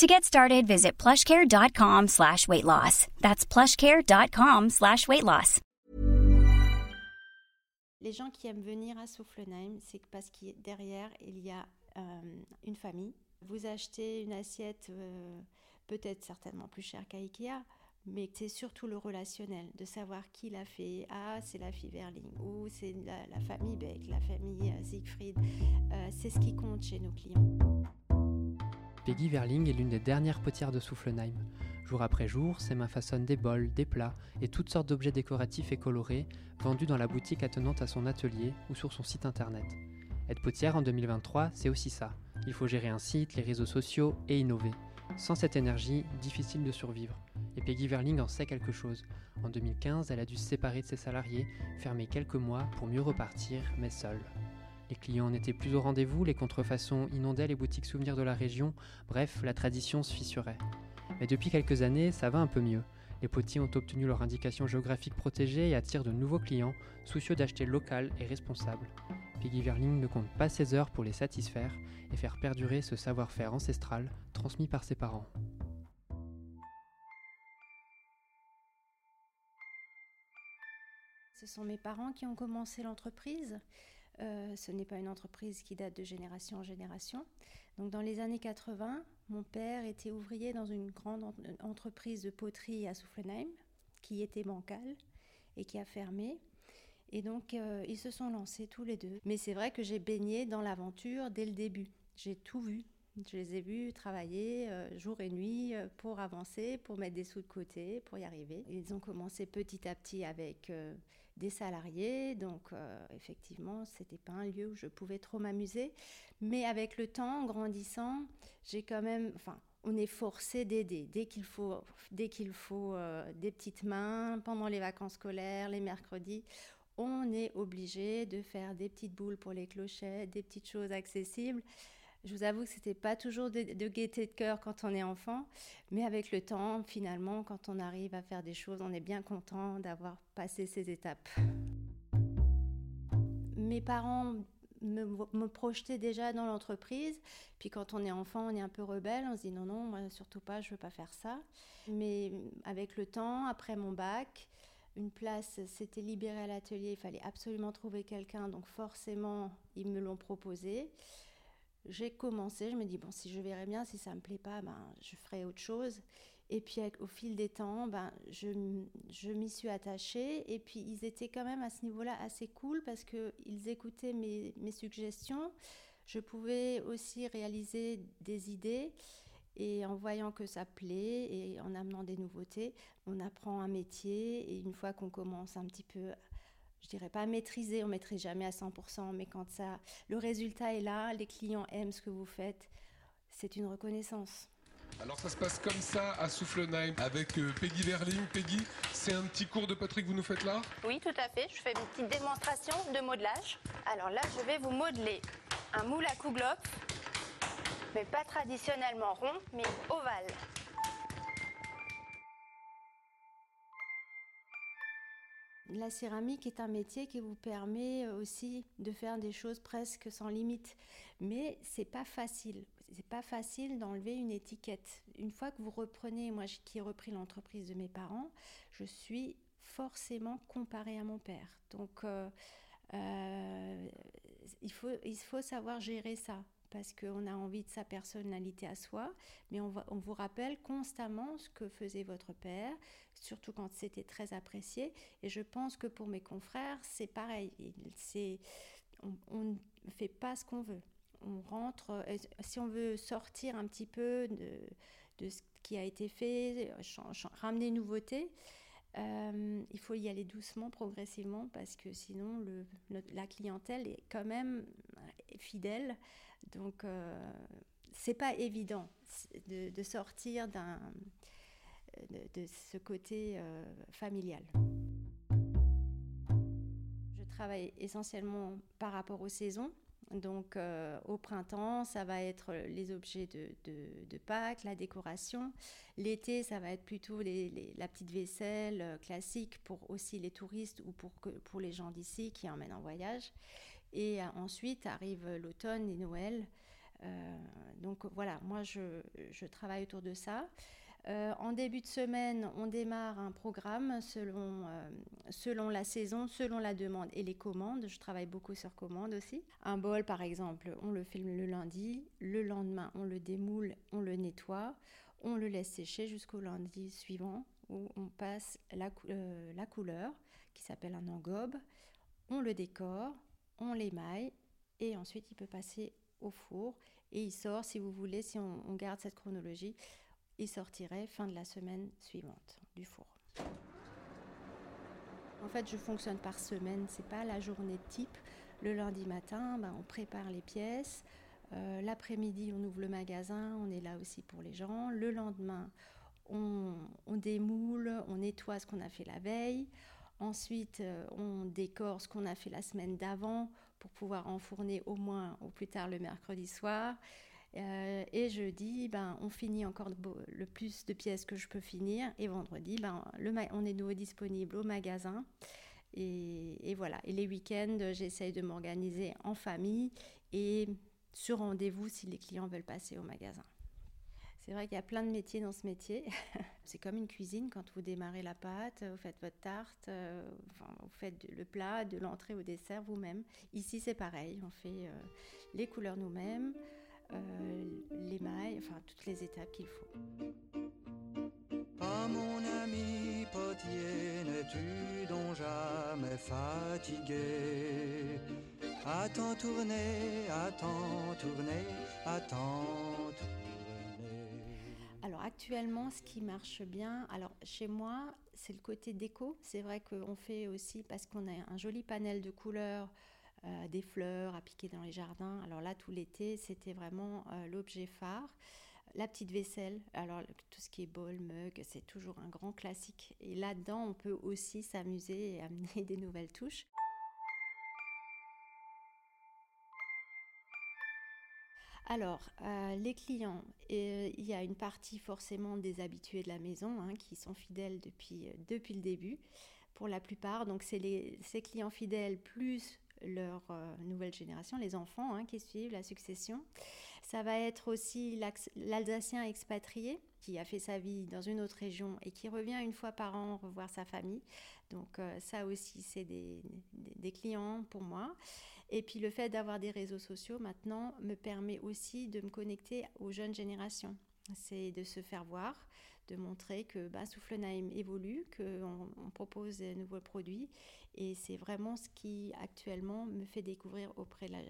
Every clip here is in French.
To get started, visit plushcare.com slash weight loss. That's plushcare.com slash weight loss. Les gens qui aiment venir à Soufflenheim, c'est parce que derrière, il y a euh, une famille. Vous achetez une assiette euh, peut-être certainement plus chère qu'à Ikea, mais c'est surtout le relationnel, de savoir qui l'a fait. Ah, c'est la fille Verling, ou c'est la, famille Beck, la famille euh, Siegfried. C'est ce qui compte chez nos clients. Peggy Verling est l'une des dernières potières de Soufflenheim. Jour après jour, ses mains façonnent des bols, des plats et toutes sortes d'objets décoratifs et colorés vendus dans la boutique attenante à son atelier ou sur son site internet. Être potière en 2023, c'est aussi ça. Il faut gérer un site, les réseaux sociaux et innover. Sans cette énergie, difficile de survivre. Et Peggy Verling en sait quelque chose. En 2015, elle a dû se séparer de ses salariés, fermer quelques mois pour mieux repartir, mais seule. Les clients n'étaient plus au rendez-vous, les contrefaçons inondaient les boutiques souvenirs de la région, bref, la tradition se fissurait. Mais depuis quelques années, ça va un peu mieux. Les potiers ont obtenu leur indication géographique protégée et attirent de nouveaux clients, soucieux d'acheter local et responsable. Peggy Verling ne compte pas ses heures pour les satisfaire et faire perdurer ce savoir-faire ancestral transmis par ses parents. Ce sont mes parents qui ont commencé l'entreprise. Euh, ce n'est pas une entreprise qui date de génération en génération. Donc dans les années 80, mon père était ouvrier dans une grande en entreprise de poterie à Soufflenheim, qui était bancale et qui a fermé. Et donc euh, ils se sont lancés tous les deux. Mais c'est vrai que j'ai baigné dans l'aventure dès le début. J'ai tout vu. Je les ai vus travailler euh, jour et nuit euh, pour avancer, pour mettre des sous de côté, pour y arriver. Ils ont commencé petit à petit avec euh, des salariés, donc euh, effectivement, c'était pas un lieu où je pouvais trop m'amuser. Mais avec le temps, en grandissant, j'ai quand même, enfin, on est forcé d'aider dès qu'il faut, dès faut des petites mains pendant les vacances scolaires, les mercredis. On est obligé de faire des petites boules pour les clochettes, des petites choses accessibles. Je vous avoue que c'était pas toujours de, gaieté de cœur quand on est enfant, mais avec le temps, finalement, quand on arrive à faire des choses, on est bien content d'avoir passé ces étapes. Mes parents me, me projetaient déjà dans l'entreprise, puis quand on est enfant, on est un peu rebelle, on se dit non, non, moi surtout pas, je veux pas faire ça. Mais avec le temps, après mon bac, une place s'était libérée à l'atelier, il fallait absolument trouver quelqu'un, donc forcément, ils me l'ont proposé j'ai commencé, je me dis, bon, si je verrai bien, si ça ne me plaît pas, ben, je ferai autre chose. Et puis au fil des temps, ben, je, je m'y suis attachée. Et puis ils étaient quand même à ce niveau-là assez cool parce qu'ils écoutaient mes, mes, suggestions. Je pouvais aussi réaliser des idées. Et en voyant que ça plaît et en amenant des nouveautés, on apprend un métier. Et une fois qu'on commence un petit peu je dirais pas maîtriser, on ne maîtrise jamais à 100%, mais quand ça, le résultat est là, les clients aiment ce que vous faites, c'est une reconnaissance. Alors ça se passe comme ça à Soufflenheim avec euh, Peggy Verling. Peggy, c'est un petit cours de poterie que vous nous faites là? Oui, tout à fait. Je fais une petite démonstration de modelage. Alors là, je vais vous modeler un moule à couglope, mais pas traditionnellement rond, mais ovale. La céramique est un métier qui vous permet aussi de faire des choses presque sans limite, mais c'est pas facile. C'est pas facile d'enlever une étiquette. Une fois que vous reprenez, moi qui ai repris l'entreprise de mes parents, je suis forcément comparée à mon père. Donc euh, euh, il, faut, il faut savoir gérer ça parce qu'on a envie de sa personnalité à soi, mais on, vous rappelle constamment ce que faisait votre père, surtout quand c'était très apprécié. Et je pense que pour mes confrères, c'est pareil. On ne fait pas ce qu'on veut. On rentre, si on veut sortir un petit peu de, de ce qui a été fait, ramener nouveauté, euh, il faut y aller doucement, progressivement, parce que sinon la clientèle est quand même fidèle. Donc, euh, c'est pas évident de, sortir de, ce côté euh, familial. travaille essentiellement par rapport aux saisons. Donc euh, au printemps, ça va être les objets de, Pâques, la décoration. L'été, ça va être plutôt la petite vaisselle euh, classique pour aussi les touristes ou pour, pour les gens d'ici qui emmènent en voyage. Et ensuite arrive l'automne et Noël. donc voilà, moi je, je, travaille autour de ça. Euh, en début de semaine, on démarre un programme selon, euh, selon la saison, selon la demande et les commandes. Je travaille beaucoup sur commande aussi. Un bol, par exemple, on le filme le lundi. Le lendemain, on le démoule, on le nettoie. On le laisse sécher jusqu'au lundi suivant où on passe la, euh, la couleur qui s'appelle un engobe. On le décore, on l'émaille et ensuite il peut passer au four et il sort, si vous voulez, si on garde cette chronologie, il sortirait fin de la semaine suivante du four. En fait, je fonctionne par semaine, c'est pas la journée type. Le lundi matin, ben, on prépare les pièces. Euh, l'après-midi, on ouvre le magasin, on est là aussi pour les gens. Le lendemain, on, démoule, on nettoie ce qu'on a fait la veille. Ensuite, euh, on décore ce qu'on a fait la semaine d'avant pour pouvoir enfourner au moins au plus tard le mercredi soir. Euh, et jeudi, ben, on finit encore le plus de pièces que je peux finir. Et vendredi, ben, le on est nouveau disponible au magasin. Et, voilà. Et les week-ends, j'essaye de m'organiser en famille et sur rendez-vous si les clients veulent passer au magasin. C'est vrai qu'il y a plein de métiers dans ce métier. c'est comme une cuisine quand vous démarrez la pâte, vous faites votre tarte, euh, vous faites le plat, de l'entrée au dessert vous-même. Ici, c'est pareil. On fait euh, les couleurs nous-mêmes. Euh, les mailles, enfin toutes les étapes qu'il faut. Pas mon ami potier, n'es-tu donc jamais fatigué? Attends tourner, attends tourner, attends tourner. Alors actuellement, ce qui marche bien, alors chez moi, c'est le côté déco. C'est vrai qu'on fait aussi parce qu'on a un joli panel de couleurs euh, des fleurs à piquer dans les jardins. Alors là, tout l'été, c'était vraiment euh, l'objet phare. La petite vaisselle, alors tout ce qui est bol, mug, c'est toujours un grand classique. Et là-dedans, on peut aussi s'amuser et amener des nouvelles touches. Alors, euh, les clients, il y a une partie forcément des habitués de la maison hein, qui sont fidèles depuis, depuis le début pour la plupart. Donc, c'est ces clients fidèles plus leur euh, nouvelle génération, les enfants hein, qui suivent la succession. Ça va être aussi l'Alsacien expatrié qui a fait sa vie dans une autre région et qui revient une fois par an revoir sa famille. Donc euh, ça aussi, c'est des, des, clients pour moi. Et puis le fait d'avoir des réseaux sociaux maintenant me permet aussi de me connecter aux jeunes générations. C'est de se faire voir, de montrer que bah, Soufflenheim évolue, qu'on on propose de nouveaux produits. Et c'est vraiment ce qui actuellement me fait découvrir auprès de la,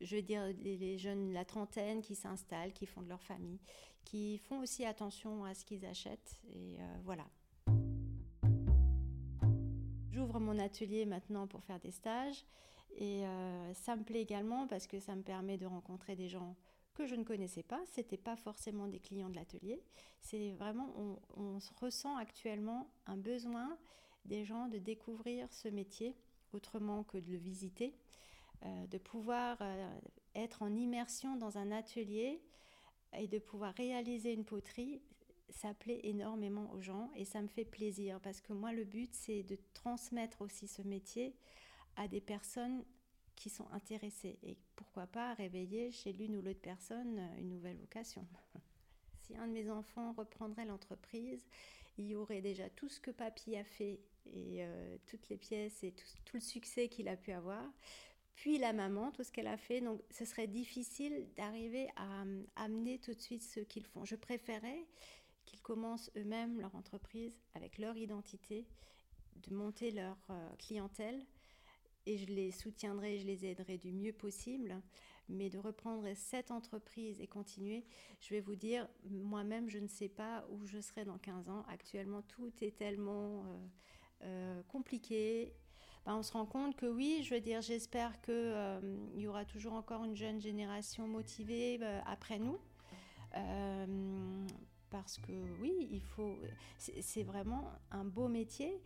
je veux dire, les, jeunes, la trentaine qui s'installent, qui font de leur famille, qui font aussi attention à ce qu'ils achètent. Et euh, voilà. J'ouvre mon atelier maintenant pour faire des stages. Et euh, ça me plaît également parce que ça me permet de rencontrer des gens que je ne connaissais pas. Ce n'était pas forcément des clients de l'atelier. C'est vraiment, on, on, ressent actuellement un besoin des gens de découvrir ce métier autrement que de le visiter, euh, de pouvoir euh, être en immersion dans un atelier et de pouvoir réaliser une poterie. Ça plaît énormément aux gens et ça me fait plaisir parce que moi le but c'est de transmettre aussi ce métier à des personnes qui sont intéressés et pourquoi pas réveiller chez l'une ou l'autre personne euh, une nouvelle vocation. si un de mes enfants reprendrait l'entreprise, il y aurait déjà tout ce que papy a fait et euh, toutes les pièces et tout, le succès qu'il a pu avoir, puis la maman, tout ce qu'elle a fait. Donc ce serait difficile d'arriver à, amener tout de suite ce qu'ils font. Je préférais qu'ils commencent eux-mêmes leur entreprise avec leur identité, de monter leur euh, clientèle et je les soutiendrai, je les aiderai du mieux possible. Mais de reprendre cette entreprise et continuer, je vais vous dire, moi-même, je ne sais pas où je serai dans 15 ans. Actuellement, tout est tellement euh, euh, compliqué. Ben, on se rend compte que oui, je veux dire, j'espère qu'il euh, y aura toujours encore une jeune génération motivée après nous. Parce que oui, il faut. C'est vraiment un beau métier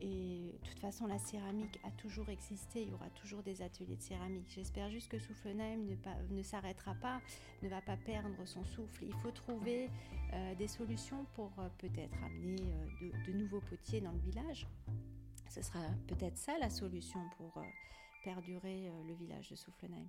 Et de toute façon, la céramique a toujours existé, il y aura toujours des ateliers de céramique. J'espère juste que Soufflenheim ne, ne s'arrêtera pas, ne va pas perdre son souffle. Il faut trouver euh, des solutions pour euh, peut-être amener euh, de, de, nouveaux potiers dans le village. Ce sera peut-être ça la solution pour perdurer le village de Soufflenheim.